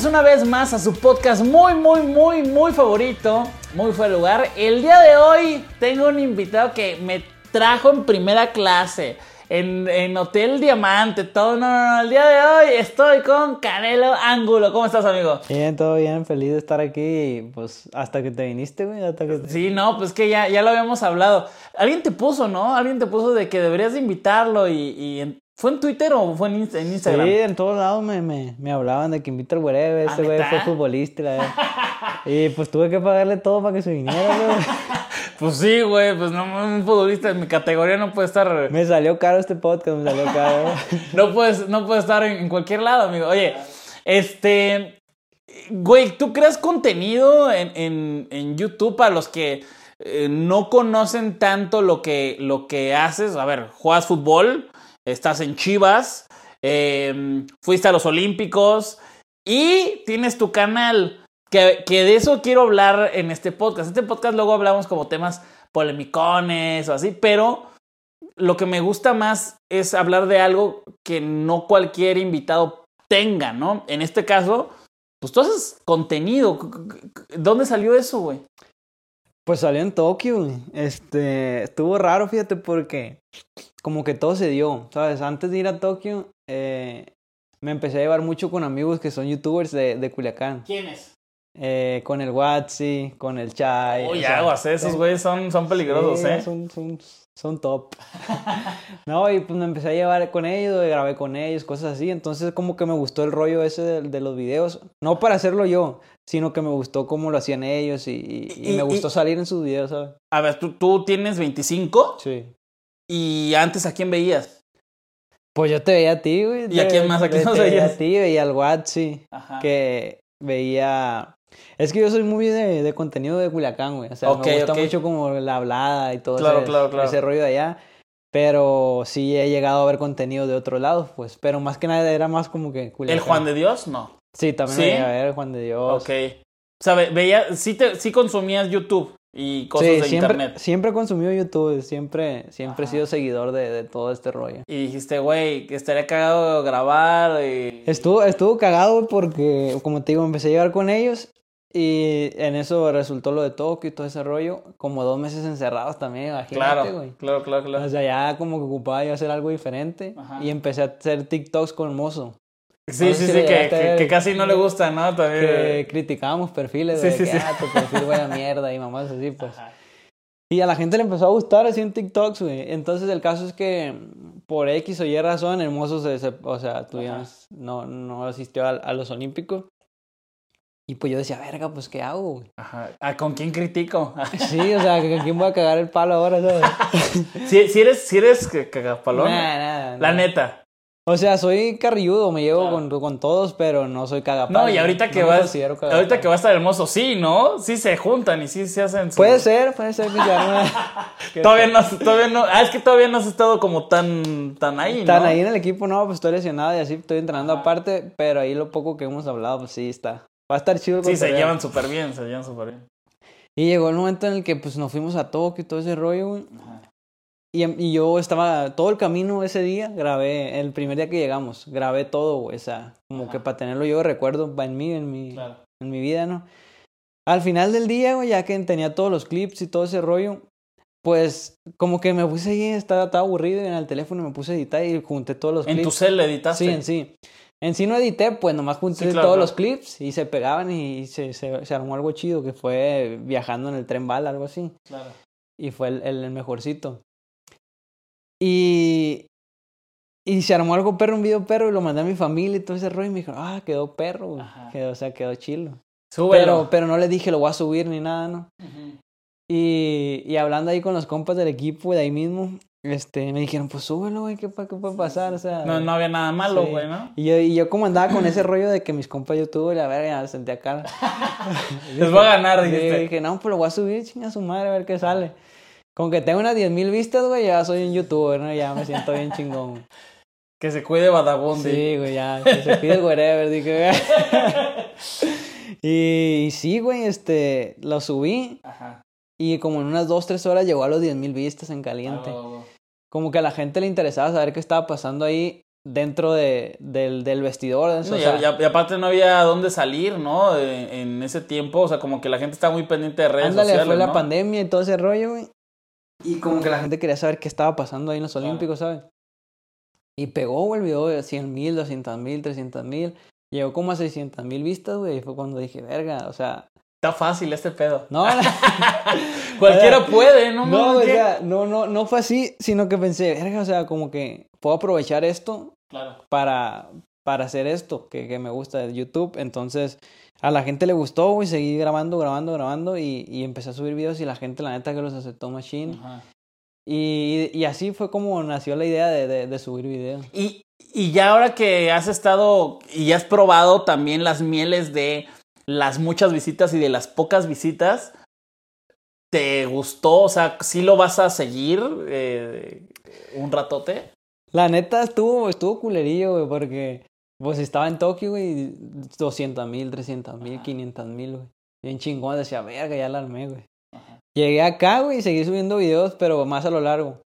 Bienvenidos una vez más a su podcast muy, muy, muy, muy favorito, muy fuera de lugar. El día de hoy tengo un invitado que me trajo en primera clase, en, en Hotel Diamante, todo. No, no, no, el día de hoy estoy con Canelo Ángulo. ¿Cómo estás, amigo? Bien, todo bien, feliz de estar aquí, pues hasta que te viniste, güey, hasta que te... Sí, no, pues que ya, ya lo habíamos hablado. Alguien te puso, ¿no? Alguien te puso de que deberías de invitarlo y, y ¿Fue en Twitter o fue en, Inst- en Instagram? Sí, en todos lados me, me, me hablaban de que invita al ¿Ah, ese güey fue futbolista. y la verdad. y pues tuve que pagarle todo para que se viniera, güey. Pues sí, güey, pues no, un futbolista en mi categoría no puede estar... Me salió caro este podcast, me salió caro. No puedes, no puedes estar en, en cualquier lado, amigo. Oye, este. Güey, ¿tú creas contenido en, en- en YouTube para los que eh, no conocen tanto lo que, lo que haces? A ver, juegas fútbol, estás en Chivas, eh, fuiste a los Olímpicos y tienes tu canal. Que, de eso quiero hablar en este podcast. Este podcast luego hablamos como temas polemicones o así, pero lo que me gusta más es hablar de algo que no cualquier invitado tenga, ¿no? En este caso, pues tú haces contenido. ¿Dónde salió eso, güey? Pues salió en Tokio. Este, estuvo raro, fíjate, porque como que todo se dio, ¿sabes? Antes de ir a Tokio, eh, me empecé a llevar mucho con amigos que son youtubers de, de Culiacán. ¿Quién es? Eh, con el Watsi, con el Chai. sea, aguas, esos güeyes son, son peligrosos, Sí, ¿eh? Son, son, son top. no, y pues me empecé a llevar con ellos, grabé con ellos, cosas así. Entonces como que me gustó el rollo ese de, de los videos. No para hacerlo yo, sino que me gustó cómo lo hacían ellos y, y- y Y- me gustó salir en sus videos, ¿sabes? A ver, tú, tú tienes 25 Sí. y antes a quién veías? Pues yo te veía a ti, güey. ¿Y a Te- quién más? ¿A quién te más veía veías? a ti, veía al Watsi, Ajá. que veía... Es que yo soy muy de, de contenido de Culiacán, güey. O sea, me gusta mucho como la hablada y todo Claro, ese, claro, claro. ese rollo de allá. Pero sí he llegado a ver contenido de otro lado, pues. Pero más que nada era más como que Culiacán. ¿El Juan de Dios? No. Sí, también ¿Sí? veía a ver Juan de Dios. Ok. O sea, ve- veía, sí, te, sí consumías YouTube y cosas sí, de siempre, internet. siempre he consumido YouTube, siempre, siempre he sido seguidor de, de todo este rollo. Y dijiste, güey, que estaría cagado grabar y... Estuvo, estuvo cagado porque, como te digo, empecé a llevar con ellos y en eso resultó lo de Tokio y todo ese rollo. Como dos meses encerrados también, imagínate, Claro, güey. claro, claro, claro. O sea, ya como que ocupaba yo hacer algo diferente Ajá. y empecé a hacer TikToks con Mozo. Sí, sí, sí, que, a que, que casi no le gusta, ¿no? También. Que criticábamos perfiles Sí, de sí, que, sí. ah, tu perfil güey a mierda y mamás así, pues. Ajá. Y a la gente le empezó a gustar así en TikToks, güey. Entonces el caso es que por X o Y razón el mozo se, se- o sea, tuvimos, no, no asistió a, a los Olímpicos. Y pues yo decía, verga, pues ¿qué hago, güey? Ajá. Ah, ¿Con quién critico? Sí, o sea, ¿con quién voy a cagar el palo ahora, sabes? si, si eres, si eres cagapalón. Nah, nah, La nah. neta. O sea, soy carrilludo, me llevo Claro. con, con todos, pero no soy cagapalo. No, y ahorita que No vas. Ahorita que va a estar hermoso, sí, ¿no? Sí se juntan y sí se hacen. su- Puede ser, puede ser que que Todavía no, todavía no. Ah, es que todavía no has estado como tan, tan ahí, ¿no? ahí en el equipo, no, pues estoy lesionado y así estoy entrenando aparte, pero ahí lo poco que hemos hablado, pues sí está. Va a estar chido. Sí, se llevan súper bien, se llevan súper bien. Y llegó el momento en el que pues nos fuimos a Tokio y todo ese rollo, güey. Y, y yo estaba todo el camino ese día, grabé, el primer día que llegamos, grabé todo, güey, o sea, como Ajá. que para tenerlo yo de recuerdo en mí, en mi, Claro. en mi vida, ¿no? Al final del día, güey, ya que tenía todos los clips y todo ese rollo, pues como que me puse ahí, estaba, estaba aburrido en el teléfono me puse a editar y junté todos los ¿En clips. tu cel editaste? Sí, en sí. En sí no edité, pues nomás junté Sí, claro, todos claro. los clips y se pegaban y se, se, se armó algo chido que fue viajando en el tren bala, algo así. Claro. Y fue el, el mejorcito. Y, y se armó algo perro, un video perro y lo mandé a mi familia y todo ese rollo y me dijo, ah, quedó perro. Quedó, o sea, quedó chilo. Súbelo. Pero, pero no le dije, lo voy a subir ni nada, ¿no? Y, y hablando ahí con los compas del equipo de ahí mismo, este, me dijeron, pues súbelo, güey, ¿qué, qué puede pasar? O sea, No, no había nada malo, Sí. güey, ¿no? Y yo, y yo como andaba con ese rollo de que mis compas youtubers, a ver, ya me sentía cara. Les voy a ganar, Y dijiste. dije, no, pues lo voy a subir, chinga su madre, a ver qué sale. Con que tenga unas 10 mil vistas, güey, ya soy un youtuber, ¿no? Ya me siento bien chingón. Que se cuide Badabundi. Sí, güey, ya, que se pide el wherever, dije, güey. y, y sí, güey, este, lo subí Ajá. y como en unas 2, 3 horas llegó a los 10 mil vistas en caliente. Ah, Como que a la gente le interesaba saber qué estaba pasando ahí dentro de, del, del vestidor. No, o y, sea, y- y aparte no había dónde salir, ¿no? En, en ese tiempo, o sea, como que la gente estaba muy pendiente de redes Ándale, sociales, fue la ¿no? pandemia y todo ese rollo, güey. Y como que la gente quería saber qué estaba pasando ahí en los Claro. Olímpicos, ¿sabes? Y pegó, güey, el video de 100 mil, 200 mil, 300 mil. Llegó como a 600 mil vistas, güey. Y fue cuando dije, verga, o sea... Está fácil este pedo. No, Cualquiera puede, ¿no? no, o no, no, no fue así, sino que pensé, verga, o sea, como que puedo aprovechar esto Claro. para, para hacer esto que, que me gusta de YouTube. Entonces, a la gente le gustó, güey, seguí grabando, grabando, grabando y, y empecé a subir videos y la gente, la neta, que los aceptó machine. Ajá. Y, y así fue como nació la idea de, de, de subir videos. Y, y ya ahora que has estado y has probado también las mieles de las muchas visitas y de las pocas visitas, ¿te gustó? O sea, ¿sí lo vas a seguir eh, un ratote? La neta estuvo, estuvo culerillo, güey, porque pues estaba en Tokio, güey, 200 mil, 300 mil, Ajá. 500 mil, güey. Bien chingón, decía, verga, ya la armé, güey. Ajá. Llegué acá, güey, y seguí subiendo videos, pero más a lo largo.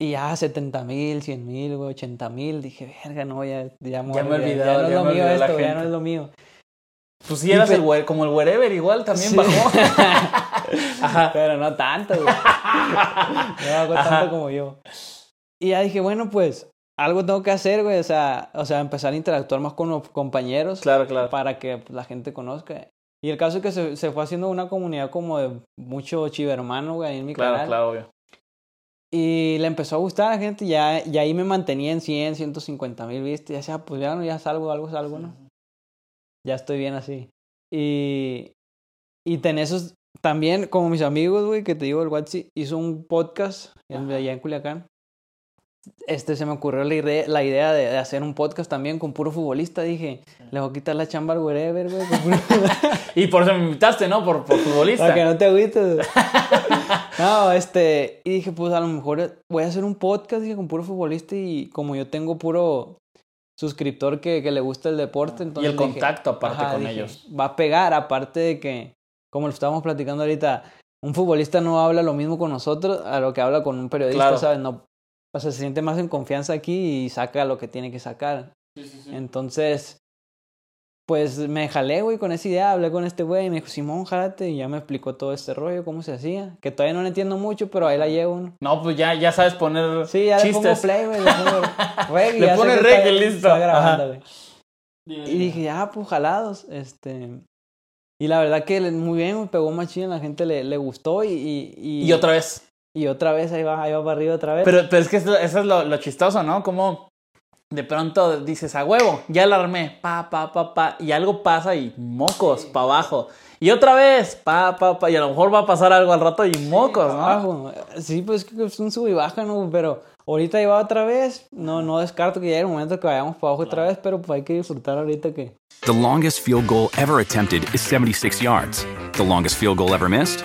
Y ya 70 mil, 100 mil, güey, 80 mil. Dije, verga, no, ya, ya, Ya me olvidé, olvidó, ya no ya es lo mío esto, ya no es lo mío. Pues sí, eras el como el wherever igual, también Sí. bajó. Ajá. Pero no tanto, güey. No Ajá. tanto como yo. Y ya dije, bueno, pues algo tengo que hacer, güey. O sea, o sea, empezar a interactuar más con los compañeros Claro, claro. para que la gente conozca. Y el caso es que se, se fue haciendo una comunidad como de mucho chivermano, güey, ahí en mi Claro, canal. claro, obvio. Y le empezó a gustar a la gente y ya, y ahí me mantenía en 100, 150 mil vistas. Y decía, pues ya no, ya salgo, algo salgo, ¿no? Ya estoy bien así. Y, y tenés esos, también como mis amigos, güey, que te digo, el Watsi hizo un podcast en, allá en Culiacán. Este, se me ocurrió la idea, la idea de, de hacer un podcast también con puro futbolista. Dije, le voy a quitar la chamba al wherever, güey. Y por eso me invitaste, ¿no? Por, por futbolista. Para que no te agüites. no, este, y dije, pues a lo mejor voy a hacer un podcast dije, con puro futbolista y como yo tengo puro suscriptor que, que le gusta el deporte, y entonces el dije, contacto aparte ajá, con dije, ellos. Va a pegar, aparte de que, como lo estábamos platicando ahorita, un futbolista no habla lo mismo con nosotros a lo que habla con un periodista, Claro. ¿sabes? No, o sea, se siente más en confianza aquí y saca lo que tiene que sacar. Entonces, pues me jalé, güey, con esa idea. Hablé con este güey y me dijo, Simón, jálate. Y ya me explicó todo este rollo, cómo se hacía. Que todavía no lo entiendo mucho, pero ahí la llevo, ¿no? No, pues ya, ya sabes poner Sí, ya le pongo chistes. play, güey. Le pongo Le está- y listo. está grabando, Ajá. güey. Y dije, ya, pues jalados. Este. Y la verdad que muy bien, me pegó machín, la gente le, le gustó y, y, y, Y otra vez. Y otra vez ahí va, ahí va para arriba otra vez. Pero, pero es que eso, eso es lo, lo chistoso, ¿no? Como de pronto dices, a huevo, ya la armé, pa, pa, pa, pa, y algo pasa y mocos, pa' abajo. Y otra vez, pa, pa, pa, y a lo mejor va a pasar algo al rato y mocos, ¿no? Abajo. Sí, pues que es un sub y baja, ¿no? Pero ahorita ahí va otra vez. No, no descarto que llegue el momento que vayamos para abajo otra vez, pero pues hay que disfrutar ahorita que. The longest field goal ever attempted is 76 yards. The longest field goal ever missed?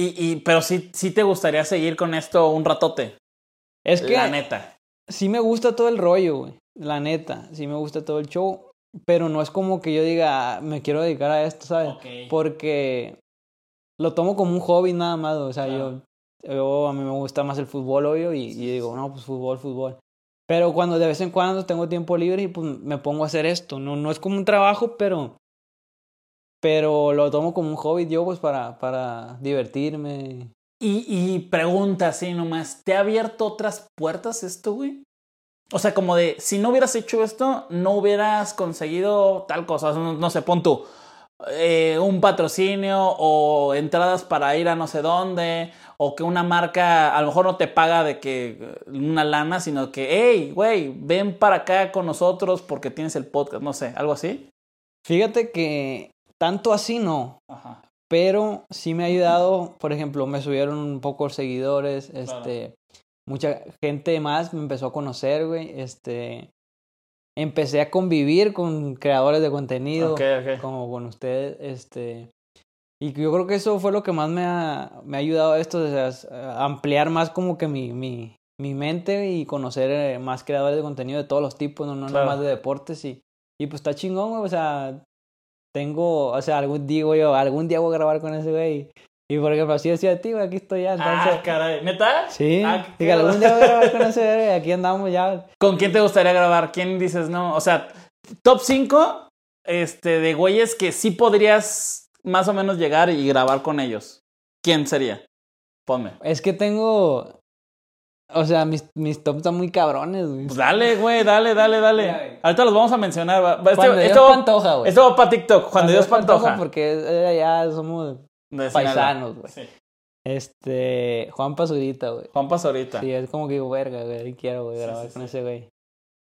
Y, y, pero sí, sí te gustaría seguir con esto un ratote. Es que La neta. sí me gusta todo el rollo, güey. La neta, sí me gusta todo el show. Pero no es como que yo diga, "Ah, me quiero dedicar a esto, ¿sabes? Porque lo tomo como un hobby nada más. O sea, yo, yo, a mí me gusta más el fútbol, obvio, y, y digo, no, pues fútbol, fútbol. Pero cuando de vez en cuando tengo tiempo libre y pues me pongo a hacer esto. No, no es como un trabajo, pero, pero lo tomo como un hobby yo, pues para, para divertirme. Y, y pregunta así nomás, ¿te ha abierto otras puertas esto, güey? O sea, como de, si no hubieras hecho esto, no hubieras conseguido tal cosa. No, no sé, pon tú eh, un patrocinio o entradas para ir a no sé dónde, o que una marca a lo mejor no te paga de que una lana, sino que, hey, güey, ven para acá con nosotros porque tienes el podcast, no sé, algo así. Fíjate que tanto así no. Ajá. Pero sí me ha ayudado, por ejemplo, me subieron un poco los seguidores, este, mucha gente más me empezó a conocer, güey, este, empecé a convivir con creadores de contenido, como con ustedes, este, y yo creo que eso fue lo que más me ha, me ha ayudado a esto, o sea, es, eh, ampliar más como que mi, mi, mi mente y conocer eh, más creadores de contenido de todos los tipos, no, no Claro. nomás de deportes, y, y pues está chingón, güey, o sea, tengo, o sea, algún digo yo, algún día voy a grabar con ese güey. Y por ejemplo, así decía güey, aquí estoy ya, entonces. Ah, caray, ¿neta? sí, Ah, diga, algún día voy a grabar con ese güey, aquí andamos ya. ¿Con quién te gustaría grabar? ¿Quién dices no? O sea, top 5 este, de güeyes que sí podrías más o menos llegar y grabar con ellos. ¿Quién sería? Ponme. Es que tengo. O sea, mis, mis tops están muy cabrones, güey. Pues dale, güey, dale, dale, Ya, dale. güey. Ahorita los vamos a mencionar. va- Este, esto, Dios va- Pantoja, güey. esto va para TikTok. Juan de Dios Pantoja. Porque eh, ya somos De paisanos, güey. Sí. Este. Juan Pazurita, güey. Juan Pazurita. Sí, es como que digo, verga, güey, ahí quiero, güey, Sí, grabar sí, con sí. ese güey.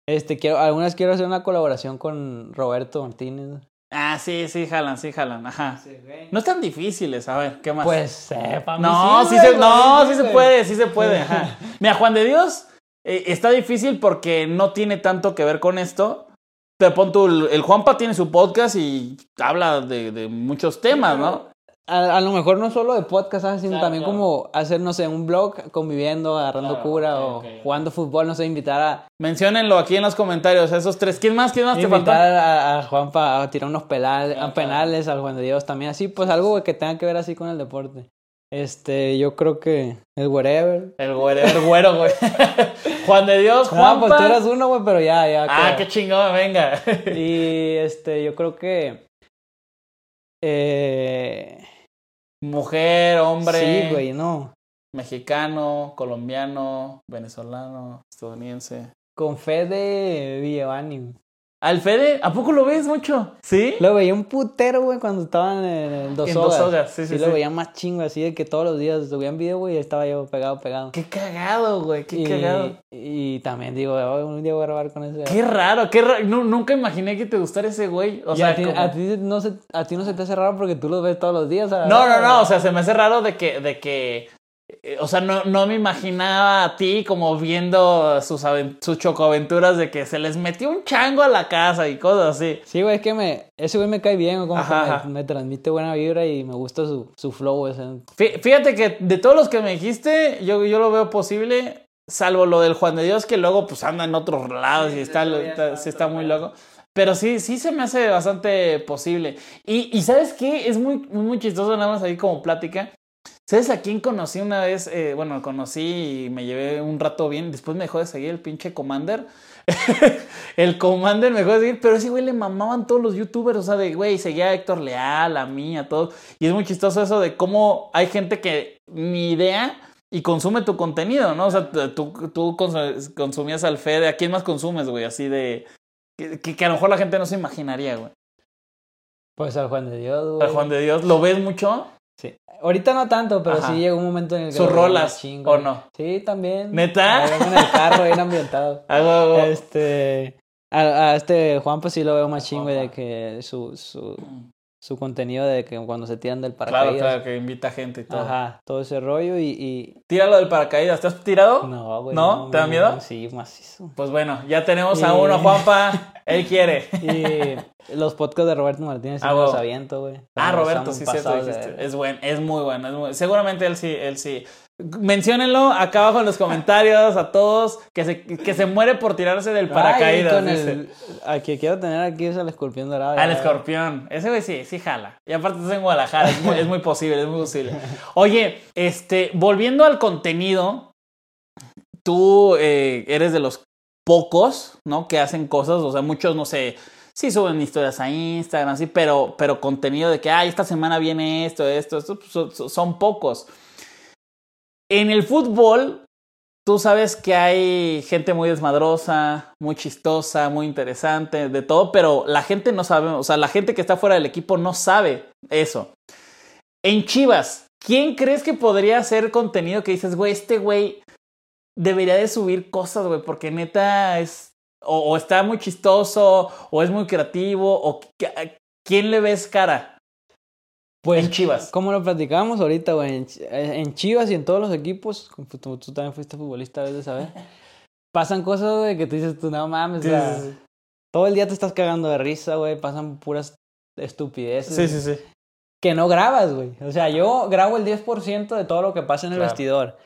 Este, quiero, algunas quiero hacer una colaboración con Roberto Martínez. Ah, sí, sí, jalan, sí, jalan. Ajá. güey. No están difíciles, a ver, ¿qué más? Pues sepa. No, sí, se, no, sí se puede, sí se puede. ajá. Mira, Juan de Dios eh, está difícil porque no tiene tanto que ver con esto. Pero pon el, el Juanpa tiene su podcast y habla de, de muchos temas, ¿no? A, a lo mejor no solo de podcast, ¿sabes? sino Claro, también claro. como hacer, no sé, un blog conviviendo, agarrando Claro, cura o jugando fútbol, no sé, invitar a, Menciónenlo aquí en los comentarios, esos tres. ¿Quién más? ¿Quién más te invitar falta? a, a Juanpa a tirar unos penales, Claro, a penales al Juan de Dios también, así, pues algo que tenga que ver así con el deporte. Este, yo creo que el whatever. El güero, el güero, güey. Juan de Dios, Ah, Juanpa. pues tú eras uno, güey, pero ya, ya. ah, qué chingón, venga. Y este, yo creo que. Eh, Mujer, hombre. Sí, güey, no. Mexicano, colombiano, venezolano, estadounidense. Con fe de. ¿Al Fede? ¿A poco lo ves mucho? ¿Sí? Lo veía un putero, güey, cuando estaban en el Dos En Dos Hogas. Sí, sí, lo sí. veía más chingo, así de que todos los días subían video, güey, y estaba yo pegado, pegado. Qué cagado, güey, qué y, cagado. y también digo, "Oh, un día voy a grabar con ese. Qué raro, qué raro. Nu- nunca imaginé que te gustara ese güey. O Y sea, a, ti, como- a ti no se, a ti no se te hace raro porque tú los ves todos los días. ¿sabes? No, no, no, o sea, se me hace raro de que, de que, o sea, no, no me imaginaba a ti como viendo sus, sus chocoaventuras de que se les metió un chango a la casa y cosas así. Sí, güey, es que me, ese güey me cae bien, como Ajá, que ajá. me, me transmite buena vibra y me gusta su, su flow, Fíjate que de todos los que me dijiste, yo, yo lo veo posible, salvo lo del Juan de Dios, que luego pues anda en otros lados y está, está- sí está muy loco. Pero sí, sí se me hace bastante posible. Y, y ¿sabes qué? Es muy, muy chistoso nada más ahí como plática. ¿Sabes a quién conocí una vez? Eh, bueno, conocí y me llevé un rato bien. Después me dejó de seguir el pinche Commander. el Commander me dejó de seguir, pero ese güey le mamaban todos los youtubers. O sea, de güey, seguía a Héctor Leal, a mí, a todos. Y es muy chistoso eso de cómo hay gente que ni idea y consume tu contenido, ¿no? O sea, tú, tú cons- consumías al Fede. ¿A quién más consumes, güey? Así de. Que, que- que a lo mejor la gente no se imaginaría, güey. Pues al Juan de Dios, güey. Al Juan de Dios, ¿lo ves mucho? Sí. Ahorita no tanto, pero Ajá. sí llegó un momento en el que... ¿Sus rolas, machín, o no? Sí, también. ¿Neta? En el carro, bien ambientado. Hago, Este... A, a este Juan pues sí lo veo machín, güey, de que su, su, su contenido de que cuando se tiran del Claro, paracaídas. claro, que invita gente y todo. Ajá, todo ese rollo y... y... Tíralo del paracaídas. ¿Te has tirado? No, güey. ¿No? ¿Te da miedo? Sí, macizo. Pues bueno, ya tenemos a uno, Juanpa. Él quiere. Y los podcasts de Roberto Martínez sí Ah, los aviento, güey. Ah, Roberto, sí, cierto, dijiste. Es buen, es muy bueno. es muy- Seguramente él sí, él sí. Menciónenlo acá abajo en los comentarios a todos que se, que se muere por tirarse del Ay, paracaídas. dice. el, a que quiero tener aquí es el escorpión dorado. Al escorpión. Ese güey sí, sí jala. Y aparte estás en Guadalajara. Es muy, es muy posible, es muy posible. Oye, este, volviendo al contenido, tú eh, eres de los pocos, ¿no? Que hacen cosas. O sea, muchos, no sé, sí suben historias a Instagram, sí, pero, pero contenido de que, ay, esta semana viene esto, esto, esto, pues, son, son pocos. En el fútbol, tú sabes que hay gente muy desmadrosa, muy chistosa, muy interesante, de todo, pero la gente no sabe, o sea, la gente que está fuera del equipo no sabe eso. En Chivas, ¿quién crees que podría hacer contenido que dices, güey, este güey debería de subir cosas, güey, porque neta es, o, o está muy chistoso, o es muy creativo, o quién le ves cara Pues, en Chivas? como lo platicábamos ahorita, güey, en, en Chivas y en todos los equipos, como tú, tú también fuiste futbolista, debes de saber, pasan cosas, güey, que tú dices, tú no mames, o sea, Sí, sí, todo el día te estás cagando de risa, güey, pasan puras estupideces. sí, sí, sí. que no grabas, güey. O sea, yo grabo el 10% de todo lo que pasa en el Claro. vestidor.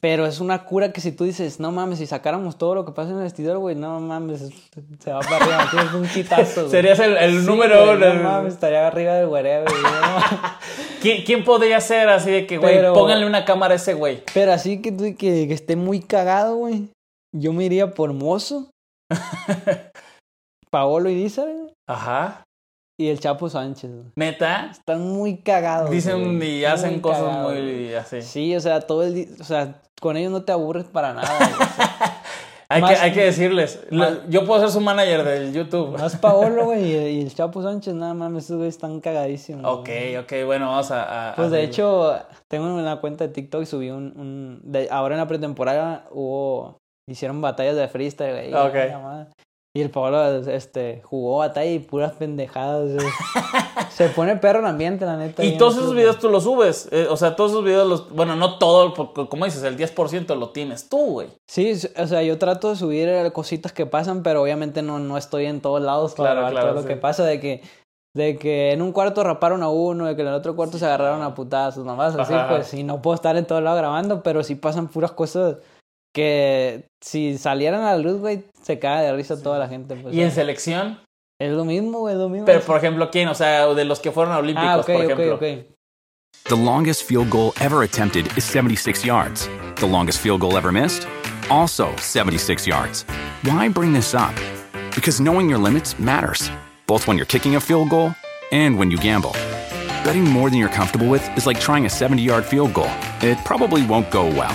Pero es una cura que si tú dices, no mames, si sacáramos todo lo que pasa en el vestidor, güey, no mames, se va para arriba, tienes un quitazo. Serías el, el Sí, número uno. No mames, estaría arriba del güey. no. ¿Quién, quién podría ser así de que, güey, pónganle una cámara a ese güey? Pero así que, tú- que, que esté muy cagado, güey. Yo me iría por Mozo, Paolo Iriza, güey, Ajá. Y el Chapo Sánchez. Neta. Están muy cagados. Dicen güey, y hacen muy cosas cagados, muy así. Sí, o sea, todo el día, o sea, con ellos no te aburres para nada. güey. O sea, Hay, Más- que, hay que decirles. más- yo puedo ser su manager del YouTube. más Paolo, güey, y, y el Chapo Sánchez, nada más, esos güeyes están cagadísimos. Ok, güey. ok, bueno, vamos a. a- Pues de hecho, tengo una cuenta de TikTok y subí un... un de- ahora en la pretemporada hubo... Hicieron batallas de freestyle, güey. Ok. Y el Paolo, este, jugó batalla y puras pendejadas. Se pone perro el ambiente, la neta. Y todos esos videos tú los subes. eh, o sea, todos esos videos los. Bueno, no todo, porque como dices, el 10% lo tienes tú, güey. Sí, o sea, yo trato de subir eh, cositas que pasan, pero obviamente no, no estoy en todos lados para Claro, grabar claro, todo lo que pasa, de que, de que en un cuarto raparon a uno, de que en el otro cuarto se agarraron a putazos, nomás así, pues, y no puedo estar en todos lados grabando, pero sí pasan puras cosas que si salieran a la luz, güey, se cae de risa toda la gente. Pues, Y en selección. es lo mismo, güey, es lo mismo. Pero, por ejemplo, ¿quién? O sea, de los que fueron a Olímpicos, ah, ok, por ok, ok. The longest field goal ever attempted is 76 yards. The longest field goal ever missed? Also 76 yards. Why bring this up? Because knowing your limits matters, both when you're kicking a field goal and when you gamble. Betting more than you're comfortable with is like trying a 70 yard field goal, it probably won't go well.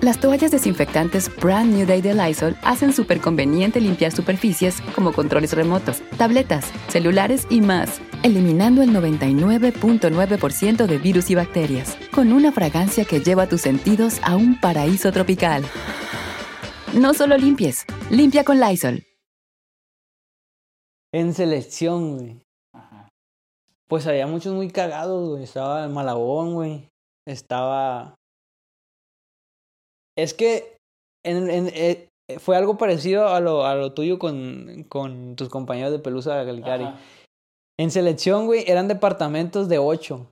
Las toallas desinfectantes Brand New Day de Lysol hacen súper conveniente limpiar superficies como controles remotos, tabletas, celulares y más, eliminando el 99.9% de virus y bacterias, con una fragancia que lleva tus sentidos a un paraíso tropical. No solo limpies, limpia con Lysol. En selección, güey. Pues había muchos muy cagados, güey. Estaba el Malagón, güey. Estaba. Es que en, en- eh, fue algo parecido a lo, a lo tuyo con, con tus compañeros de Pelusa de Calicari. Ajá. En selección, güey, eran departamentos de ocho.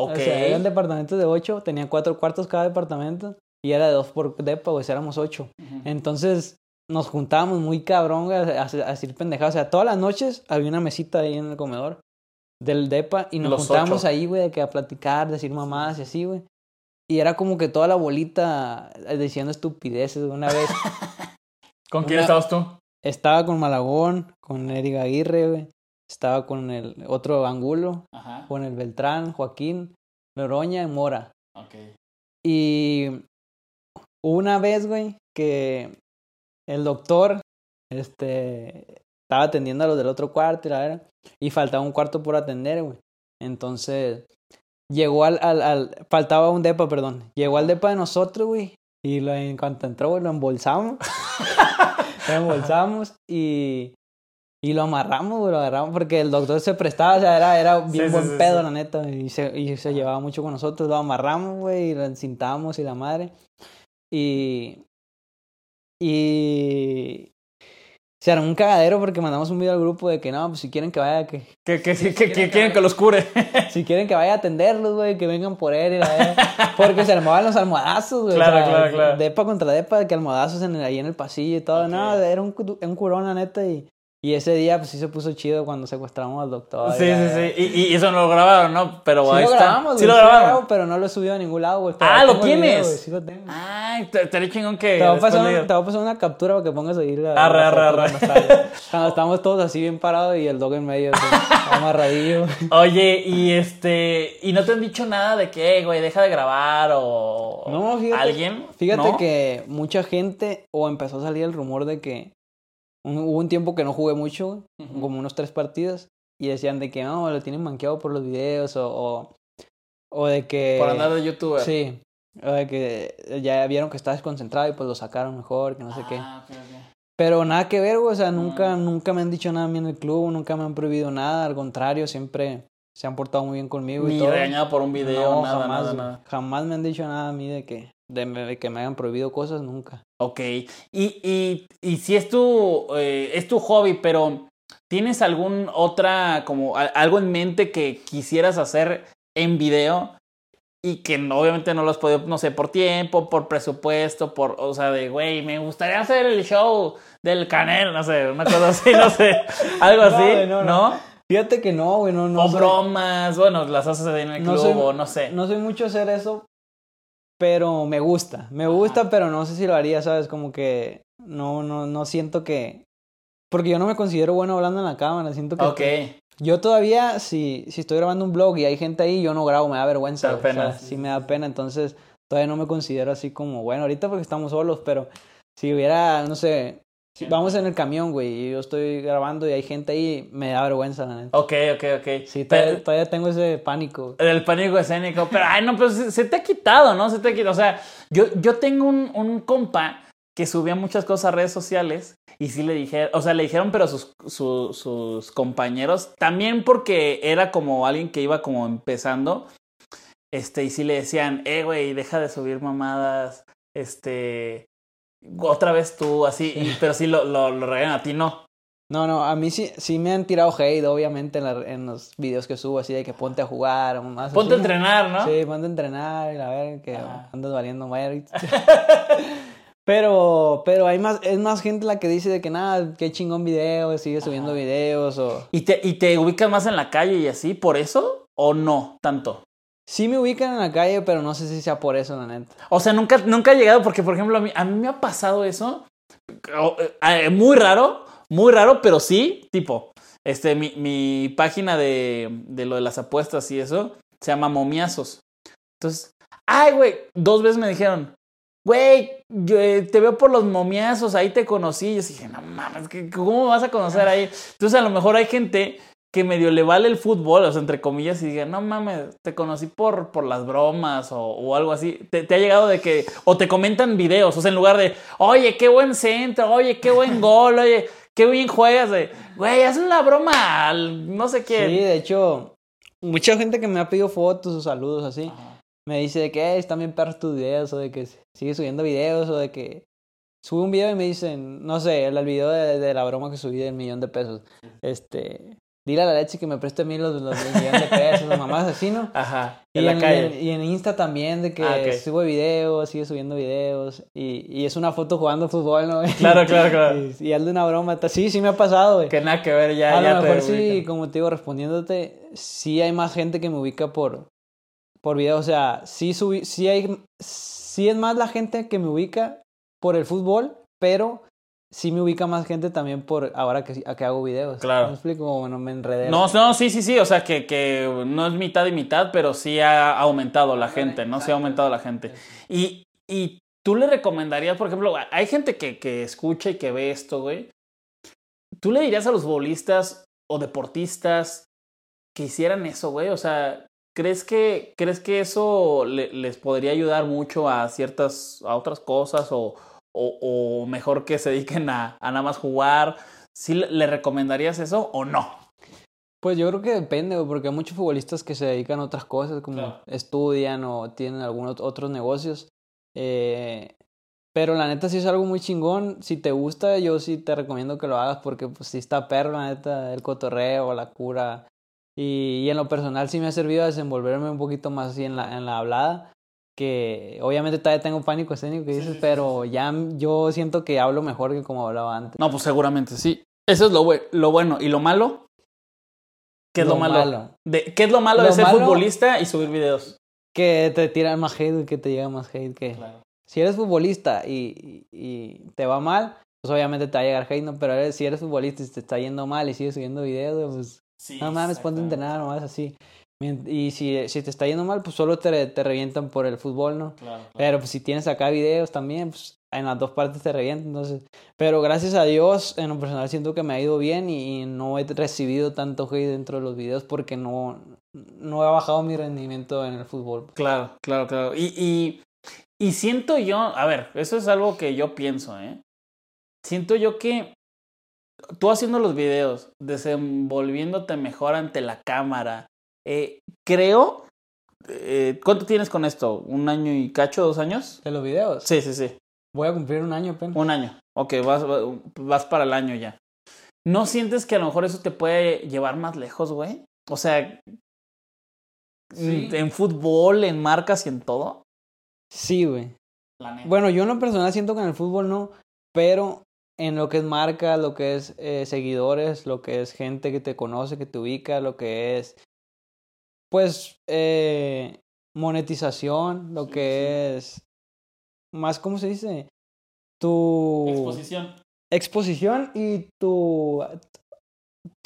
Ok. O sea, eran departamentos de ocho, tenían cuatro cuartos cada departamento y era de dos por depa, pues éramos ocho. Entonces nos juntábamos muy cabrón güey, a, a, a decir pendejadas. O sea, todas las noches había una mesita ahí en el comedor del depa y nos Los juntábamos ocho. ahí, güey, de que a platicar, decir mamadas y así, güey. Y era como que toda la bolita eh, diciendo estupideces. Una vez, ¿Con quién Una- estabas tú? Estaba con Malagón, con Eric Aguirre, güey. Estaba con el otro Angulo, Ajá. con el Beltrán, Joaquín, Loroña y Mora. Ok. Y una vez, güey, que el doctor este, estaba atendiendo a los del otro cuarto y, la verdad, y faltaba un cuarto por atender, güey. Entonces, llegó al, al, al- Faltaba un depa, perdón. Llegó al depa de nosotros, güey. Y lo, en cuanto entró, güey, lo embolsamos. lo embolsamos y... Y lo amarramos, güey, lo agarramos porque el doctor se prestaba, o sea, era, era bien Sí, buen sí, pedo, sí. la neta, y se, y se llevaba mucho con nosotros, lo amarramos, güey, y lo encintamos y la madre. Y. Y. Se armó un cagadero porque mandamos un video al grupo de que no, pues si quieren que vaya, que. Que, que, que, que- que quieren que los cure. Si quieren que vaya a atenderlos, güey, que vengan por él y la verga. Porque se armaban los almohadazos, güey. Claro, o sea, claro, claro. Depa contra depa, que almohadazos en el- ahí en el pasillo y todo. No, era un, un curón, la neta. Y, y ese día, pues sí se puso chido cuando secuestramos al doctor. Sí, sí, sí. Y, y eso no lo grabaron, ¿no? Pero Sí ahí lo está. grabamos, sí lo grabaron. grabo, pero no lo he subido a ningún lado, güey. Ah, ¿lo video, tienes? güey, sí lo tengo. Ay, te- estaría chingón que. Te voy, a pasar, te voy a una captura para que pongas ahí la, Arre, la arre, arre. cuando. Cuando estamos todos así bien parados y el dog en medio, así, amarradillo. Oye, y este. ¿Y no te han dicho nada de que, güey, deja de grabar o. No, fíjate. ¿Alguien? Fíjate ¿No? que mucha gente, o empezó a salir el rumor de que hubo un tiempo que no jugué mucho, como unos tres partidos, y decían de que no, lo tienen manqueado por los videos, o, o, o de que... Por andar de youtuber. Sí, o de que ya vieron que estaba desconcentrado y pues lo sacaron mejor, que no sé qué. Ah. Pero nada que ver, güey. O sea, Mm. nunca, nunca me han dicho nada a mí en el club, nunca me han prohibido nada. Al contrario, siempre se han portado muy bien conmigo y Ni todo. regañado por un video, no, nada, jamás, nada. Jamás me han dicho nada a mí de que, de, que me hayan prohibido cosas, nunca. Ok. Y, y, y si es tu, eh, es tu hobby, pero ¿tienes algún otra, como a- algo en mente que quisieras hacer en video? Y que no- obviamente no lo has podido, no sé, por tiempo, por presupuesto, por, o sea, de, güey, me gustaría hacer el show del canel, no sé, una cosa así, no sé, algo No, así, no, ¿no? no. Fíjate que no, güey, no, no. o soy- bromas, bueno, las haces en el no club, soy- o no sé. No soy mucho hacer eso, pero me gusta. Me gusta, pero no sé si lo haría, ¿sabes? Como que no, no, no siento que... Porque yo no me considero bueno hablando en la cámara, siento que... ok. Yo todavía, si, si estoy grabando un blog y hay gente ahí, yo no grabo, me da vergüenza. Da güey, o sea, pena. sí me da pena, entonces todavía no me considero así como, bueno, ahorita porque estamos solos, pero si hubiera, no sé, vamos en el camión, güey, y yo estoy grabando y hay gente ahí, me da vergüenza, la neta. Ok, ok, ok. Sí, Pero- todavía, todavía tengo ese pánico. El pánico escénico. Pero, ay, no, pero se, se te ha quitado, ¿no? Se te ha quitado. O sea, yo, yo tengo un, un compa que subía muchas cosas a redes sociales y sí le dijeron, o sea, le dijeron, pero sus, su- sus compañeros, también porque era como alguien que iba como empezando, este, y sí le decían, eh, güey, deja de subir mamadas, este, otra vez tú, así, y- pero sí lo, lo, lo regalan a ti, no. No, no, a mí sí, sí me han tirado hate, obviamente, en, la- en los videos que subo, así de que ponte a jugar o más. Ponte a entrenar, ¿no? Sí, ponte a entrenar y a ver que Ajá. andas valiendo madre. pero, pero hay más, es más gente la que dice de que nada, qué chingón video, sigue subiendo videos o... ¿Y te, ¿Y te ubicas más en la calle y así, por eso? ¿O no tanto? Sí me ubican en la calle, pero no sé si sea por eso, la neta. O sea, nunca, nunca ha llegado, porque por ejemplo, a mí, me ha pasado eso. eh, eh, muy raro, muy raro, pero sí, tipo, este, mi, mi página de, de lo de las apuestas y eso se llama Momiazos. Entonces, ay, güey, dos veces me dijeron, güey, eh, te veo por los momiazos, ahí te conocí. Y yo dije, no mames, ¿qué- ¿cómo vas a conocer ahí? Entonces, a lo mejor hay gente que medio le vale el fútbol, o sea, entre comillas, y diga, no mames, te conocí por, por las bromas o, o algo así. Te, te ha llegado de que, o te comentan videos, o sea, en lugar de, oye, qué buen centro, oye, qué buen gol, oye, qué bien juegas, de, güey, haz una broma al no sé quién. Sí, de hecho, mucha gente que me ha pedido fotos o saludos así, Ajá. me dice de que "Eh, están bien perros tus videos, o de que sigue subiendo videos, o de que sube un video y me dicen, no sé, el, el video de, de la broma que subí del millón de pesos. Este, dile a la leche que me preste a mí los, los millón de pesos, mamás así, ¿no? Ajá, Y en la en, calle. y en Insta también, de que Ah, subo videos, sigue subiendo videos. Y, y es una foto jugando fútbol, ¿no? Claro, claro, claro. Y, y hazle una broma. Sí, sí me ha pasado, güey. Que nada que ver, ya, A ya lo te mejor sí, como te digo, respondiéndote, sí hay más gente que me ubica por, por video. O sea, sí, subí, sí, hay, sí es más la gente que me ubica por el fútbol, pero sí me ubica más gente también por ahora que, que hago videos. Claro. ¿Me explico? Bueno, me enredé. No, no, sí, sí, sí, o sea que, que no es mitad y mitad, pero sí ha aumentado la gente, ¿no? Sí ha aumentado la gente. Y, y tú le recomendarías, por ejemplo, hay gente que, que escucha y que ve esto, güey. ¿Tú le dirías a los futbolistas o deportistas que hicieran eso, güey? O sea, ¿crees que, ¿crees que eso le- les podría ayudar mucho a ciertas, a otras cosas o, o, o mejor que se dediquen a, a nada más jugar? ¿Sí le, recomendarías eso o no? Pues yo creo que depende, porque hay muchos futbolistas que se dedican a otras cosas, como Claro. estudian o tienen algunos otros negocios. Eh, pero la neta sí es algo muy chingón. Si te gusta, yo sí te recomiendo que lo hagas porque pues sí está perro, la neta, el cotorreo, la cura. Y, y en lo personal sí me ha servido a desenvolverme un poquito más así en la, en la hablada. Que obviamente todavía tengo pánico escénico que dices, pero ya yo siento que hablo mejor que como hablaba antes. No, pues seguramente sí. Eso es lo, bue- lo bueno. ¿Y lo malo? ¿Qué es lo, Lo malo? malo. De, ¿Qué es lo malo de ser malo- futbolista y subir videos? Que te tiran más hate, que te llega más hate que... Si eres futbolista y, y, y te va mal, pues obviamente te va a llegar hate, ¿no? Pero eres- si eres futbolista y te está yendo mal y sigues subiendo videos, pues no mames, ponte a entrenar nomás así. Y si, si te está yendo mal, pues solo te, te revientan por el fútbol, ¿no? Pero pues si tienes acá videos también, pues en las dos partes te revientan, entonces... Pero gracias a Dios, en lo personal siento que me ha ido bien y, y no he recibido tanto hate dentro de los videos porque no, no he bajado mi rendimiento en el fútbol. Claro, claro, claro. Y, y, y siento yo, a ver, eso es algo que yo pienso, ¿eh? Siento yo que tú haciendo los videos, desenvolviéndote mejor ante la cámara, eh, creo... eh, ¿Cuánto tienes con esto? ¿Un año y cacho? ¿Dos años? ¿De los videos? Sí, sí, sí. Voy a cumplir un año apenas. Un año. Ok, vas, vas para el año ya. ¿No sientes que a lo mejor eso te puede llevar más lejos, güey? O sea, Sí. en fútbol, en marcas y en todo. Sí, güey. Bueno, yo en lo personal siento que en el fútbol no, pero en lo que es marca, lo que es eh, seguidores, lo que es gente que te conoce, que te ubica, lo que es, pues, eh, monetización, lo Sí, que es, más, ¿cómo se dice? Tu Exposición. exposición y tu,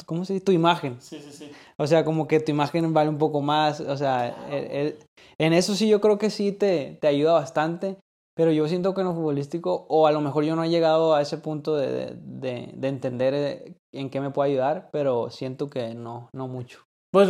¿cómo se dice? Tu imagen. Sí, sí, sí. O sea, como que tu imagen vale un poco más. O sea, el- el- en eso sí yo creo que sí te, te ayuda bastante. Pero yo siento que en lo futbolístico, o a lo mejor yo no he llegado a ese punto de, de, de- de entender eh, en qué me puede ayudar, pero siento que no, no mucho. Pues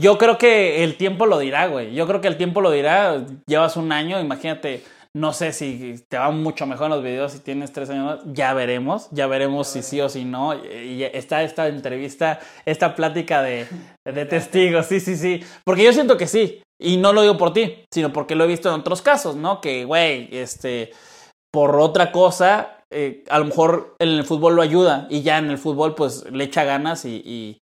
yo creo que el tiempo lo dirá, güey. Yo creo que el tiempo lo dirá. Llevas un año, imagínate. No sé si te va mucho mejor en los videos si tienes tres años más. Ya veremos. Ya veremos si sí o si no. Y está esta entrevista, esta plática de, testigos. Sí, sí, sí. Porque yo siento que sí. Y no lo digo por ti, sino porque lo he visto en otros casos, ¿no? Que, güey, este, por otra cosa, eh, a lo mejor en el fútbol lo ayuda y ya en el fútbol pues le echa ganas y,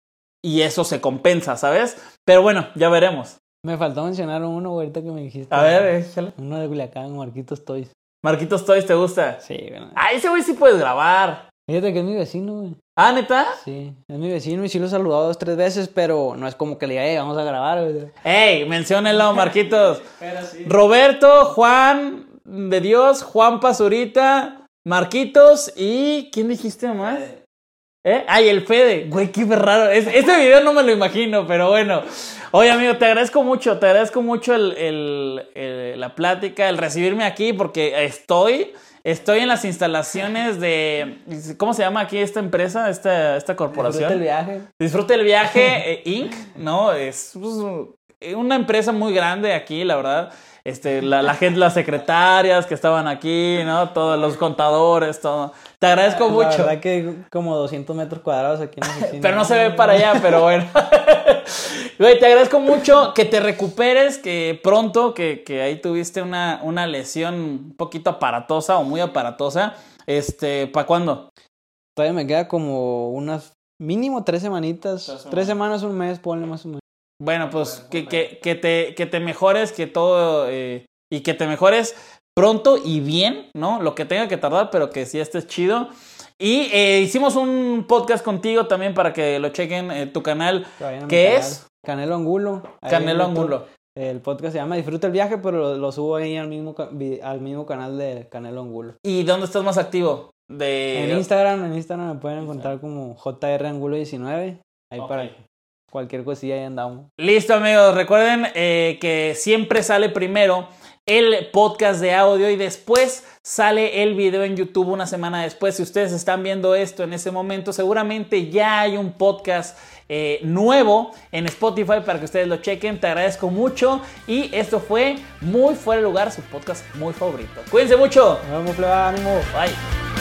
y eso se compensa, ¿sabes? Pero bueno, ya veremos. Me faltó mencionar uno güey, ahorita que me dijiste. A ver, échale. Uno de Culiacán, Marquitos Toys. Marquitos Toys, ¿te gusta? Sí, bueno. Ah, ese güey sí puedes grabar. Fíjate que es mi vecino, güey. Ah, ¿neta? Sí, es mi vecino y sí lo he saludado dos, tres veces, pero no es como que le diga, "Ey, vamos a grabar, güey. ¡Ey! Menciónenlo, Marquitos. Roberto, Juan de Dios, Juan Pazurita, Marquitos y. ¿Quién dijiste más? ¿Eh? Ay, el Fede. Güey, qué raro. Es- este video no me lo imagino, pero bueno. Oye, amigo, te agradezco mucho. Te agradezco mucho el, el- el- la plática, el recibirme aquí, porque estoy. Estoy en las instalaciones de. ¿Cómo se llama aquí esta empresa, esta, esta corporación? Disfruta el viaje. Disfrute el viaje eh, Inc., ¿no? Es pues, una empresa muy grande aquí, la verdad. Este, la, la gente, las secretarias que estaban aquí, ¿no? Todos los contadores, todo. Te agradezco La mucho. verdad que como 200 metros cuadrados aquí en la oficina. Pero no se ve para allá, pero bueno. Güey, te agradezco mucho que te recuperes, que pronto, que, que ahí tuviste una, una lesión un poquito aparatosa o muy aparatosa. Este, ¿para cuándo? Todavía me queda como unas mínimo tres semanitas. Tres Tres semanas. semanas, un mes, ponle más o menos. Bueno, pues que, que, que, te, que te mejores, que todo. eh, y que te mejores pronto y bien, ¿no? Lo que tenga que tardar, pero que sí estés chido. Y eh, hicimos un podcast contigo también para que lo chequen eh, tu canal, mi que es Canelo Angulo. Canelo. Angulo. El podcast se llama Disfruta el viaje, pero lo, lo subo ahí al mismo, al mismo canal de Canelo Angulo. ¿Y dónde estás más activo? De... En Instagram, en Instagram me pueden encontrar como JR Angulo 19. Ahí Ok. para cualquier cosilla ahí andamos. Listo amigos, recuerden eh, que siempre sale primero el podcast de audio y después sale el video en YouTube una semana después. Si ustedes están viendo esto en ese momento, seguramente ya hay un podcast eh, nuevo en Spotify para que ustedes lo chequen. Te agradezco mucho y esto fue Muy Fuera de Lugar, su podcast muy favorito. Cuídense mucho. Nos vemos, pleba, ánimo. Bye.